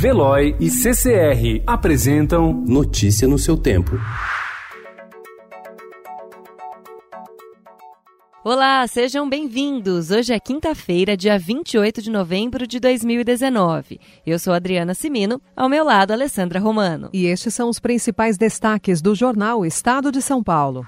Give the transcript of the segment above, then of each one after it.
Veloy e CCR apresentam Notícia no seu tempo. Olá, sejam bem-vindos. Hoje é quinta-feira, dia 28 de novembro de 2019. Eu sou Adriana Simino, ao meu lado, Alessandra Romano. E estes são os principais destaques do jornal Estado de São Paulo.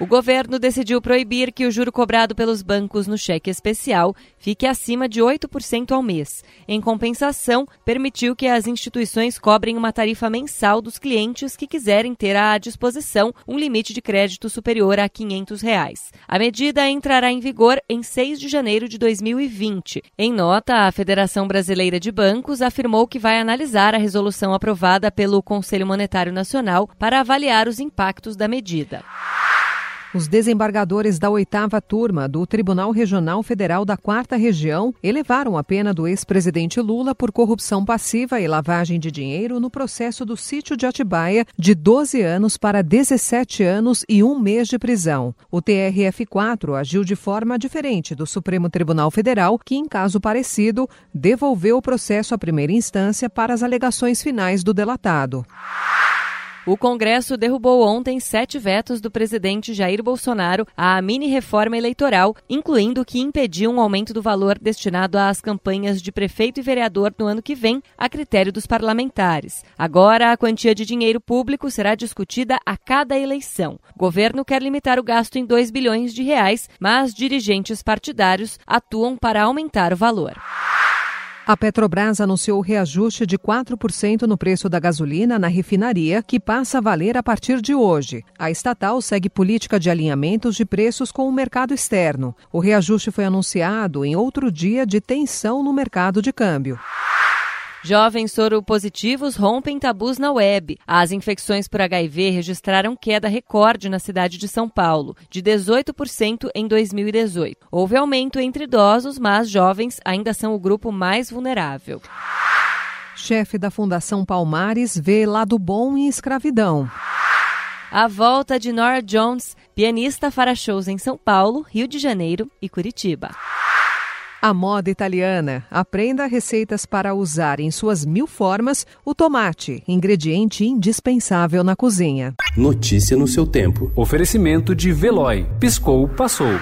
O governo decidiu proibir que o juro cobrado pelos bancos no cheque especial fique acima de 8% ao mês. Em compensação, permitiu que as instituições cobrem uma tarifa mensal dos clientes que quiserem ter à disposição um limite de crédito superior a 500 reais. A medida entrará em vigor em 6 de janeiro de 2020. Em nota, a Federação Brasileira de Bancos afirmou que vai analisar a resolução aprovada pelo Conselho Monetário Nacional para avaliar os impactos da medida. Os desembargadores da oitava turma do Tribunal Regional Federal da Quarta Região elevaram a pena do ex-presidente Lula por corrupção passiva e lavagem de dinheiro no processo do sítio de Atibaia de 12 anos para 17 anos e um mês de prisão. O TRF4 agiu de forma diferente do Supremo Tribunal Federal, que, em caso parecido, devolveu o processo à primeira instância para as alegações finais do delatado. O Congresso derrubou ontem sete vetos do presidente Jair Bolsonaro à mini-reforma eleitoral, incluindo o que impediu um aumento do valor destinado às campanhas de prefeito e vereador no ano que vem, a critério dos parlamentares. Agora, a quantia de dinheiro público será discutida a cada eleição. O governo quer limitar o gasto em 2 bilhões de reais, mas dirigentes partidários atuam para aumentar o valor. A Petrobras anunciou reajuste de 4% no preço da gasolina na refinaria, que passa a valer a partir de hoje. A estatal segue política de alinhamentos de preços com o mercado externo. O reajuste foi anunciado em outro dia de tensão no mercado de câmbio. Jovens soropositivos rompem tabus na web. As infecções por HIV registraram queda recorde na cidade de São Paulo, de 18% em 2018. Houve aumento entre idosos, mas jovens ainda são o grupo mais vulnerável. Chefe da Fundação Palmares vê lado bom em escravidão. A volta de Nora Jones, pianista fará shows em São Paulo, Rio de Janeiro e Curitiba. A moda italiana. Aprenda receitas para usar em suas mil formas o tomate, ingrediente indispensável na cozinha. Notícia no seu tempo. Oferecimento de Veloy. Piscou, passou.